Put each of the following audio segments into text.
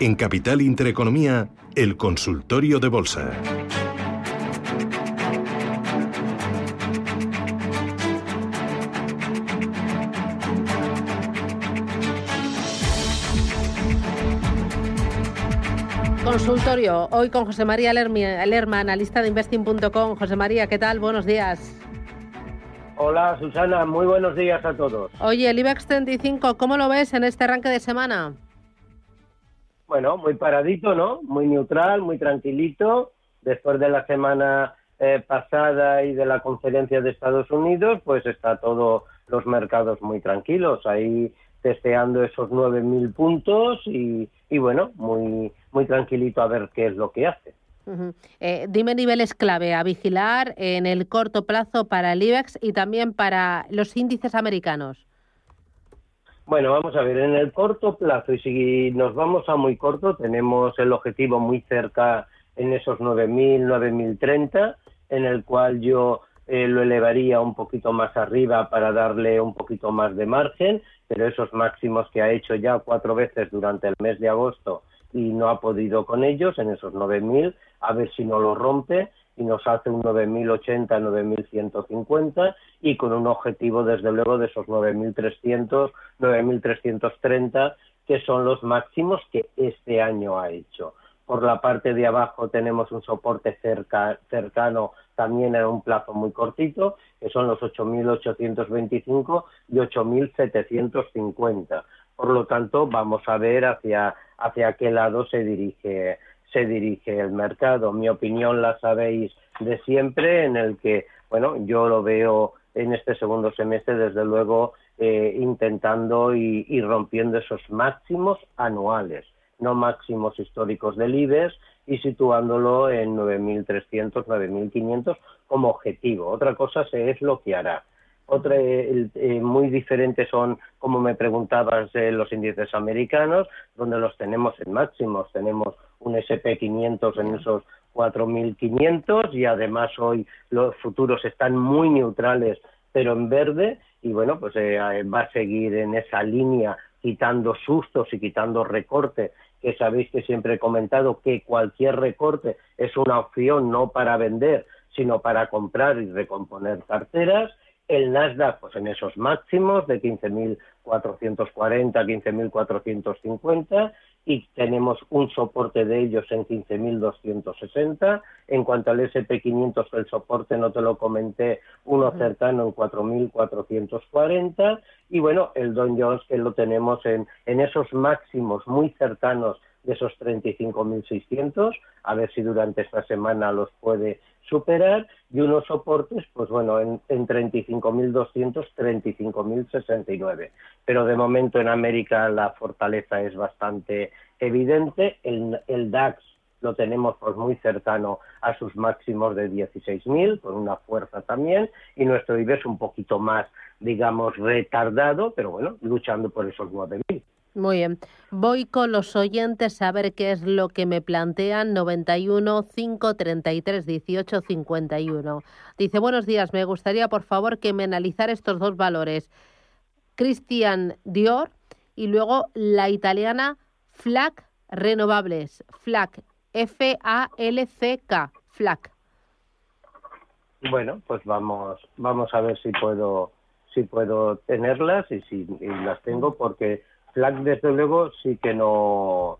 En Capital Intereconomía, el consultorio de bolsa. Consultorio, hoy con José María Lerma, analista de investing.com. José María, ¿qué tal? Buenos días. Hola Susana, muy buenos días a todos. Oye, el IBEX 35, ¿cómo lo ves en este arranque de semana? Bueno, muy paradito, ¿no? Muy neutral, muy tranquilito. Después de la semana eh, pasada y de la conferencia de Estados Unidos, pues está todo los mercados muy tranquilos. Ahí testeando esos 9.000 puntos y, bueno, muy, muy tranquilito a ver qué es lo que hace. Eh, dime niveles clave a vigilar en el corto plazo para el IBEX y también para los índices americanos. Bueno, vamos a ver, en el corto plazo, y si nos vamos a muy corto, tenemos el objetivo muy cerca en esos 9.000, 9.030, en el cual yo eh, lo elevaría un poquito más arriba para darle un poquito más de margen, pero esos máximos que ha hecho ya cuatro veces durante el mes de agosto y no ha podido con ellos, en esos 9.000, a ver si no lo rompe y nos hace un 9.080, 9.150 y con un objetivo desde luego de esos 9.300, 9.330 que son los máximos que este año ha hecho. Por la parte de abajo tenemos un soporte cerca, cercano también en un plazo muy cortito, que son los 8.825 y 8.750. Por lo tanto, vamos a ver hacia, hacia qué lado se dirige, se dirige el mercado. Mi opinión la sabéis de siempre, en el que, bueno, yo lo veo en este segundo semestre, desde luego, eh, intentando y rompiendo esos máximos anuales no máximos históricos del IBEX y situándolo en 9.300, 9.500 como objetivo. Otra cosa es lo que hará. Otra, eh, muy diferentes son, como me preguntabas, los índices americanos, donde los tenemos en máximos. Tenemos un SP500 en esos 4.500 y además hoy los futuros están muy neutrales, pero en verde. Y bueno, pues eh, va a seguir en esa línea quitando sustos y quitando recorte que sabéis que siempre he comentado que cualquier recorte es una opción no para vender, sino para comprar y recomponer carteras. El Nasdaq, pues en esos máximos de 15.440, 15.450 y tenemos un soporte de ellos en 15.260. En cuanto al SP500, el soporte no te lo comenté, uno cercano en 4.440 y bueno, el Don Jones que lo tenemos en, en esos máximos muy cercanos de esos 35.600, a ver si durante esta semana los puede superar, y unos soportes, pues bueno, en, en 35.200, 35.069. Pero de momento en América la fortaleza es bastante evidente, el, el DAX lo tenemos pues muy cercano a sus máximos de 16.000, con una fuerza también, y nuestro IBEX un poquito más, digamos, retardado, pero bueno, luchando por esos 9.000. Muy bien. Voy con los oyentes a ver qué es lo que me plantean. 91 533 18 51. Dice, buenos días, me gustaría por favor que me analizara estos dos valores. Christian Dior y luego la italiana FLAC Renovables. FLAC, F-A-L-C-K, FLAC. Bueno, pues vamos, vamos a ver si puedo, si puedo tenerlas y si las tengo porque Flack, desde luego, sí que no,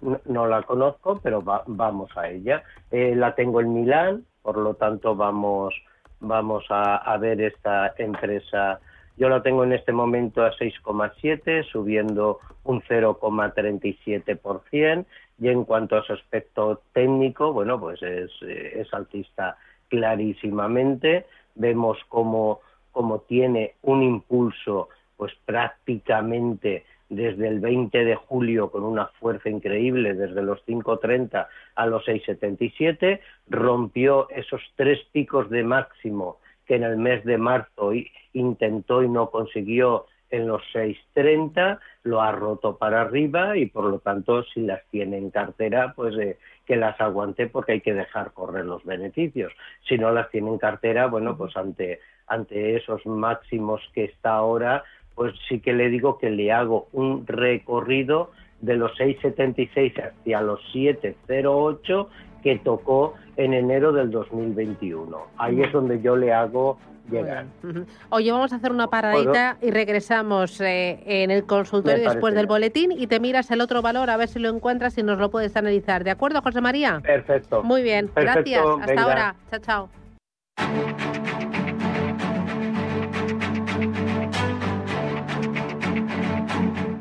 no, la conozco, pero vamos a ella. Eh, la tengo en Milán, por lo tanto vamos, vamos a, ver esta empresa. Yo la tengo en este momento a 6,7, subiendo un 0,37%. Y en cuanto a su aspecto técnico, bueno, pues es, es altista clarísimamente. Vemos cómo, cómo tiene un impulso pues prácticamente desde el 20 de julio con una fuerza increíble, desde los 5.30 a los 6.77, rompió esos tres picos de máximo que en el mes de marzo intentó y no consiguió en los 6.30, lo ha roto para arriba y por lo tanto si las tiene en cartera, pues eh, que las aguante porque hay que dejar correr los beneficios. Si no las tiene en cartera, bueno, pues ante, ante esos máximos que está ahora, pues sí que le digo que le hago un recorrido de los 6,76 hacia los 7,08 que tocó en enero del 2021. Ahí es donde yo le hago llegar. Oye, vamos a hacer una paradita y regresamos eh, en el consultorio después del boletín y te miras el otro valor a ver si lo encuentras y nos lo puedes analizar. ¿De acuerdo, José María? Perfecto. Muy bien, gracias. Hasta ahora. Chao, chao.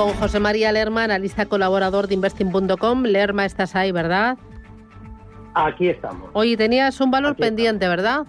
Con José María Lerma, analista colaborador de investing.com. Lerma, estás ahí, ¿verdad? Aquí estamos. Oye, tenías un valor pendiente, ¿verdad?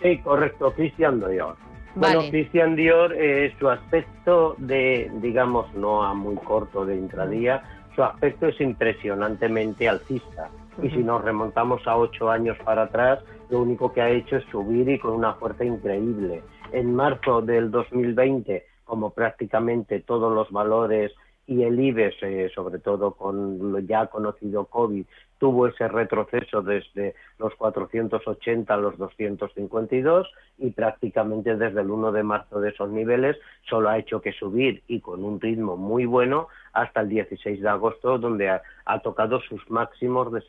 Sí, correcto, Cristian Dior. Bueno, Cristian Dior, eh, su aspecto de, digamos, no a muy corto de intradía, su aspecto es impresionantemente alcista. Y si nos remontamos a ocho años para atrás, lo único que ha hecho es subir y con una fuerza increíble. En marzo del 2020 como prácticamente todos los valores y el IBEX, eh, sobre todo con lo ya conocido COVID, tuvo ese retroceso desde los 480 a los 252 y prácticamente desde el 1 de marzo de esos niveles solo ha hecho que subir y con un ritmo muy bueno hasta el 16 de agosto donde ha, tocado sus máximos de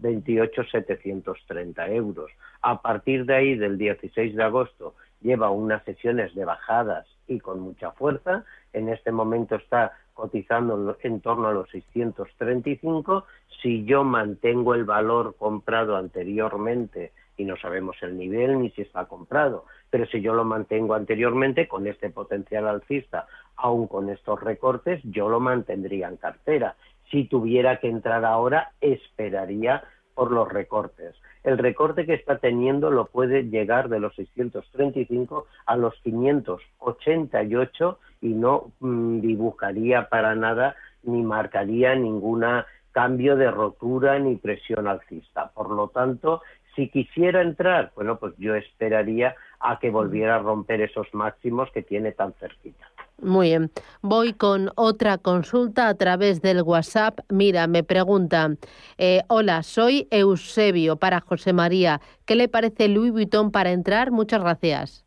728-730 euros. A partir de ahí, del 16 de agosto, lleva unas sesiones de bajadas y con mucha fuerza. En este momento está cotizando en torno a los 635. Si yo mantengo el valor comprado anteriormente, y no sabemos el nivel ni si está comprado, pero si yo lo mantengo anteriormente con este potencial alcista, aún con estos recortes, yo lo mantendría en cartera. Si tuviera que entrar ahora, esperaría por los recortes. El recorte que está teniendo lo puede llegar de los 635 a los 588 y no mm, dibujaría para nada ni marcaría ningún cambio de rotura ni presión alcista. Por lo tanto, si quisiera entrar, bueno, pues yo esperaría a que volviera a romper esos máximos que tiene tan cerquita. Muy bien. Voy con otra consulta a través del WhatsApp. Mira, me pregunta, eh, hola, soy Eusebio para José María. ¿Qué le parece Louis Vuitton para entrar? Muchas gracias.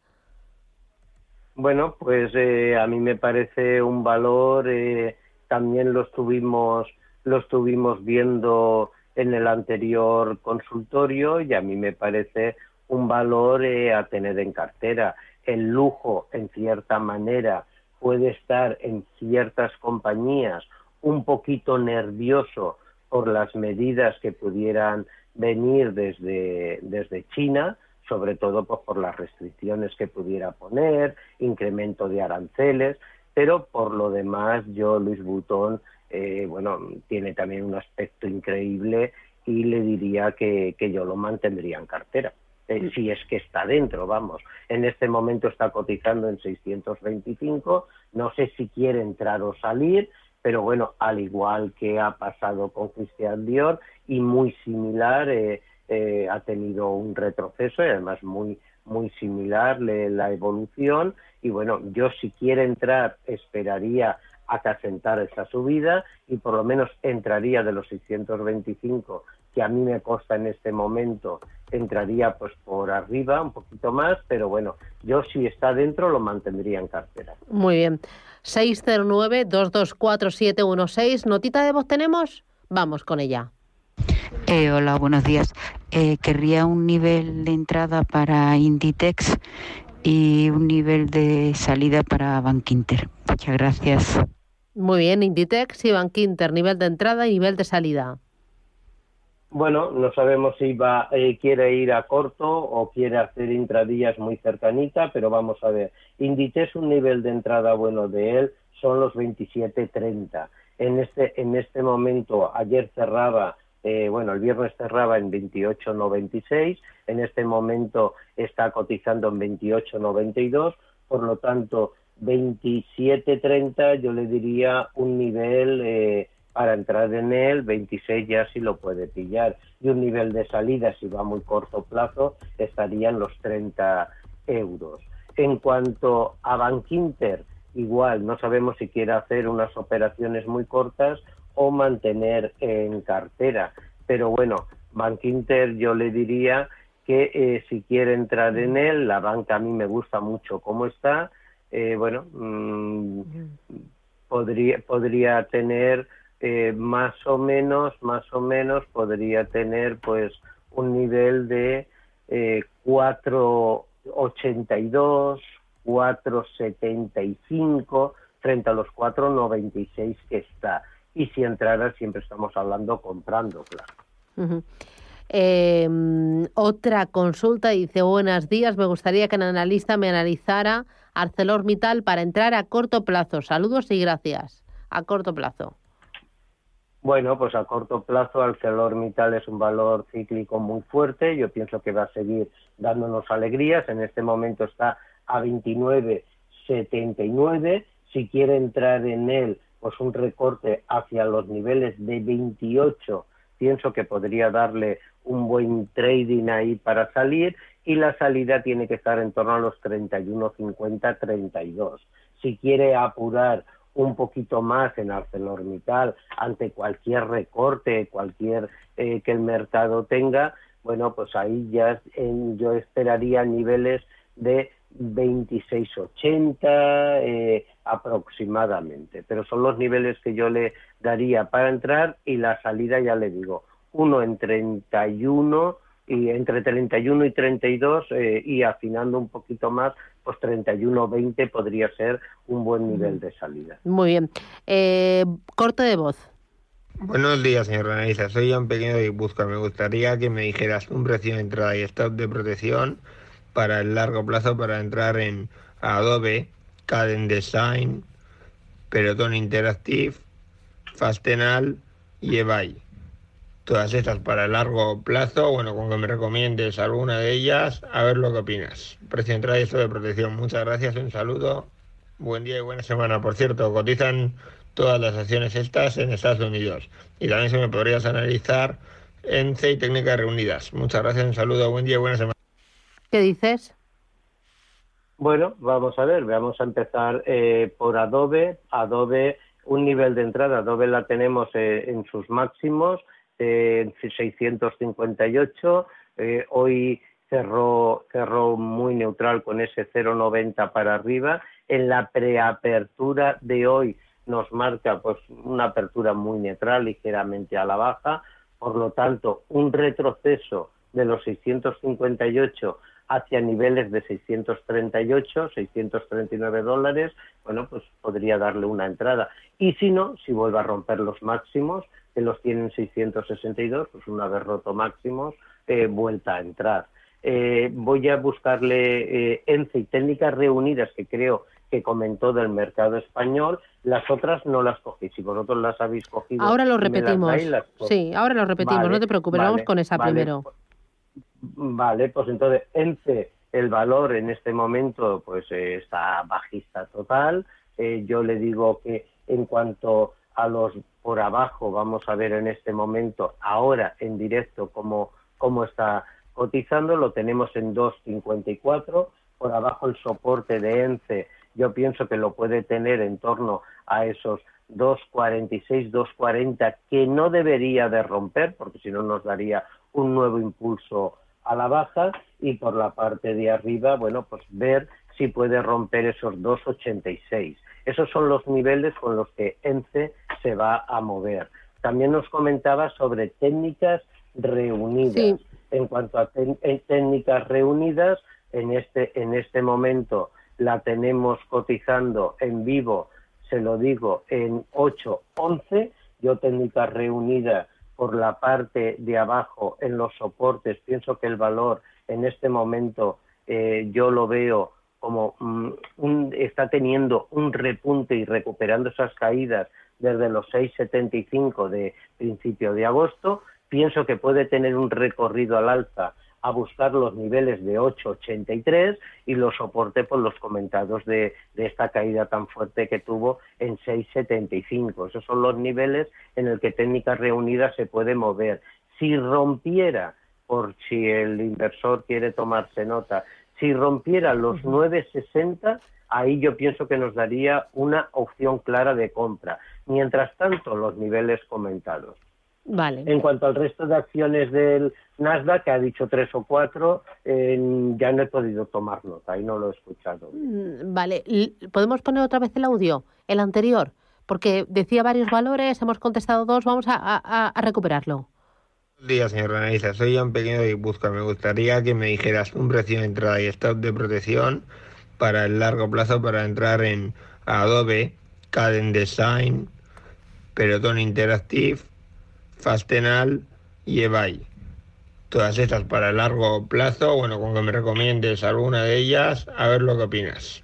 Bueno, pues eh, a mí me parece un valor, eh, también lo estuvimos, lo estuvimos viendo en el anterior consultorio y a mí me parece un valor a tener en cartera. El lujo, en cierta manera, puede estar en ciertas compañías un poquito nervioso por las medidas que pudieran venir desde, desde China, sobre todo pues, por las restricciones que pudiera poner, incremento de aranceles, pero por lo demás yo, Luis Butón, eh, bueno, tiene también un aspecto increíble y le diría que yo lo mantendría en cartera. Eh, si es que está dentro, vamos. En este momento está cotizando en 625, no sé si quiere entrar o salir, pero bueno, al igual que ha pasado con Christian Dior y muy similar, eh, eh, ha tenido un retroceso y además muy muy similar la evolución. Y bueno, yo si quiere entrar esperaría a que asentara esa subida y por lo menos entraría de los 625 que a mí me costa en este momento, entraría pues por arriba un poquito más, pero bueno, yo si está dentro lo mantendría en cartera. Muy bien. 609-224-716. ¿Notita de voz tenemos? Vamos con ella. Eh, hola, buenos días. Eh, querría un nivel de entrada para Inditex y un nivel de salida para Bankinter. Muchas gracias. Muy bien, Inditex y Bankinter, nivel de entrada y nivel de salida. Bueno, no sabemos si va, eh, quiere ir a corto o quiere hacer intradías muy cercanita, pero vamos a ver. Inditex un nivel de entrada bueno de él son los 27.30. En este, en este momento, ayer cerraba, eh, bueno, el viernes cerraba en 28.96, en este momento está cotizando en 28.92, por lo tanto, 27.30 yo le diría un nivel eh, para entrar en él, 26 ya sí lo puede pillar. Y un nivel de salida, si va a muy corto plazo, estaría en los 30 euros. En cuanto a Bankinter, igual, no sabemos si quiere hacer unas operaciones muy cortas o mantener en cartera. Pero bueno, Bankinter yo le diría que eh, si quiere entrar en él, la banca a mí me gusta mucho cómo está, eh, bueno, mm, podría, podría tener eh, más o menos, más o menos podría tener pues un nivel de eh, 4,82, 4,75 frente a los 4,96 que está. Y si entrara siempre estamos hablando comprando, claro. eh, otra consulta dice, buenos días, me gustaría que el analista me analizara ArcelorMittal para entrar a corto plazo. Saludos y gracias. A corto plazo. Bueno, pues a corto plazo ArcelorMittal es un valor cíclico muy fuerte. Yo pienso que va a seguir dándonos alegrías. En este momento está a 29,79. Si quiere entrar en él, pues un recorte hacia los niveles de 28, pienso que podría darle un buen trading ahí para salir y la salida tiene que estar en torno a los 31,50, 32. Si quiere apurar un poquito más en ArcelorMittal ante cualquier recorte, cualquier eh, que el mercado tenga, bueno, pues ahí ya en, yo esperaría niveles de 26,80 eh, aproximadamente, pero son los niveles que yo le daría para entrar y la salida ya le digo, uno en 31 y entre 31 y 32 eh, y afinando un poquito más, pues 31-20 podría ser un buen nivel de salida. Muy bien. Eh, corte de voz. Buenos días, señor analista. Soy un pequeño de Busca. Me gustaría que me dijeras un precio de entrada y stop de protección para el largo plazo para entrar en Adobe, Caden Design, Peloton Interactive, Fastenal y eBay todas estas para el largo plazo, bueno, con que me recomiendes alguna de ellas, a ver lo que opinas. Precio de entrada y esto de protección. Muchas gracias, un saludo, buen día y buena semana. Por cierto, cotizan todas las acciones estas en Estados Unidos. Y también se me podrías analizar en C y Técnicas Reunidas. Muchas gracias, un saludo, buen día y buena semana. ¿Qué dices? Bueno, vamos a ver, vamos a empezar eh, por Adobe. Adobe, un nivel de entrada, Adobe la tenemos eh, en sus máximos en 658. Eh, hoy cerró, cerró muy neutral con ese 0,90 para arriba. En la preapertura de hoy nos marca pues una apertura muy neutral, ligeramente a la baja. Por lo tanto, un retroceso de los 658 hacia niveles de 638, 639 dólares, bueno, pues podría darle una entrada. Y si no, si vuelve a romper los máximos, que los tienen 662, pues una vez roto máximos, eh, vuelta a entrar. Eh, voy a buscarle eh, ENCE y técnicas reunidas que creo que comentó del mercado español, las otras no las cogí. Si vosotros las habéis cogido. Ahora lo repetimos. sí, ahora lo repetimos, no te preocupes, vamos con esa primero. Vale, pues entonces ENCE, el valor en este momento, pues está bajista total. yo le digo que en cuanto a los por abajo, vamos a ver en este momento, ahora en directo, cómo, cómo está cotizando, lo tenemos en 2.54, por abajo el soporte de ENCE, yo pienso que lo puede tener en torno a esos 2.46, 2.40, que no debería de romper, porque si no nos daría un nuevo impulso a la baja, y por la parte de arriba, bueno, pues ver si puede romper esos 2.86. Esos son los niveles con los que ENCE se va a mover. También nos comentaba sobre técnicas reunidas. En cuanto a técnicas reunidas, en este, en este momento la tenemos cotizando en vivo, se lo digo, en 8.11. Yo técnicas reunidas por la parte de abajo en los soportes, pienso que el valor en este momento eh, yo lo veo como mm, un, está teniendo un repunte y recuperando esas caídas desde los 6,75 de principio de agosto, pienso que puede tener un recorrido al alza a buscar los niveles de 8,83 y los soporte por los comentados de, esta caída tan fuerte que tuvo en 6,75. Esos son los niveles en el que técnicas reunidas se puede mover. Si rompiera, por si el inversor quiere tomarse nota, si rompiera los 9,60, ahí yo pienso que nos daría una opción clara de compra. Mientras tanto, los niveles comentados. Vale. En cuanto al resto de acciones del Nasdaq, que ha dicho tres o cuatro, eh, ya no he podido tomar nota, ahí no lo he escuchado. Mm, vale, ¿podemos poner otra vez el audio, el anterior? Porque decía varios valores, hemos contestado dos, vamos a, recuperarlo. Buenos días, señor analista. Soy un pequeño de Busca. Me gustaría que me dijeras un precio de entrada y stop de protección para el largo plazo para entrar en Adobe, Caden Design, Peloton Interactive, Fastenal y eBay. Todas estas para el largo plazo, bueno, con que me recomiendes alguna de ellas, a ver lo que opinas.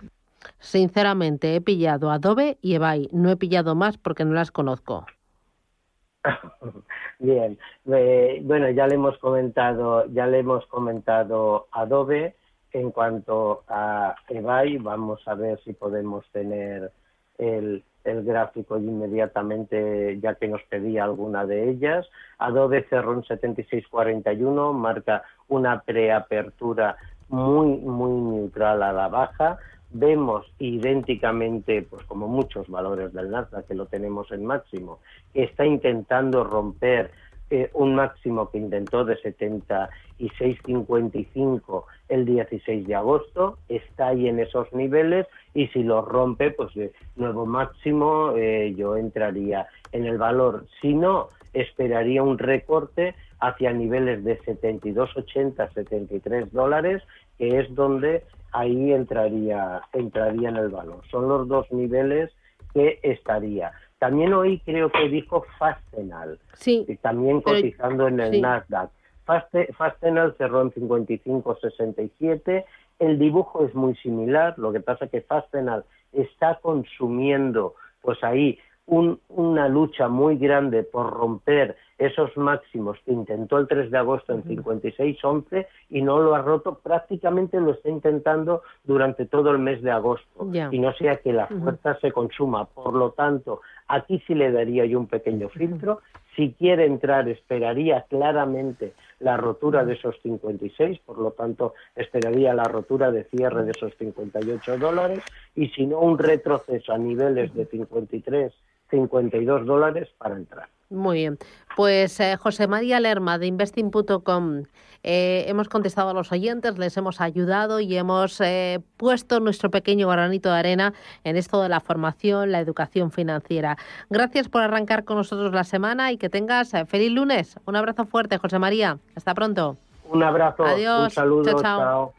Sinceramente, he pillado Adobe y eBay. No he pillado más porque no las conozco. Bien, bueno, ya le hemos comentado, ya le hemos comentado Adobe en cuanto a eBay, vamos a ver si podemos tener el, gráfico inmediatamente, ya que nos pedía alguna de ellas. Adobe cerró en 76.41, marca una preapertura muy, muy neutral a la baja. Vemos idénticamente, pues como muchos valores del Nasdaq, que lo tenemos en máximo, que está intentando romper eh, un máximo que intentó de 76.55 el 16 de agosto, está ahí en esos niveles y si lo rompe, pues de nuevo máximo eh, yo entraría en el valor. Si no, esperaría un recorte hacia niveles de 72.80, 73 dólares, que es donde ahí entraría, entraría en el valor. Son los dos niveles que estaría. También hoy creo que dijo Fastenal, sí, también cotizando en el Nasdaq. Fastenal cerró en 55.67. El dibujo es muy similar, lo que pasa es que Fastenal está consumiendo, pues ahí, una lucha muy grande por romper esos máximos. Que intentó el 3 de agosto en 56.11 y no lo ha roto, prácticamente lo está intentando durante todo el mes de agosto. Y no sea que la fuerza se consuma. Por lo tanto, aquí sí le daría yo un pequeño filtro. Si quiere entrar, esperaría claramente la rotura de esos 56, por lo tanto, esperaría la rotura de cierre de esos 58 dólares. Y si no, un retroceso a niveles de 53, 52 dólares para entrar. Muy bien. Pues eh, José María Lerma de investing.com. Eh, hemos contestado a los oyentes, les hemos ayudado y hemos eh, puesto nuestro pequeño granito de arena en esto de la formación, la educación financiera. Gracias por arrancar con nosotros la semana y que tengas feliz lunes. Un abrazo fuerte, José María. Hasta pronto. Un abrazo. Adiós. Un saludo. chao.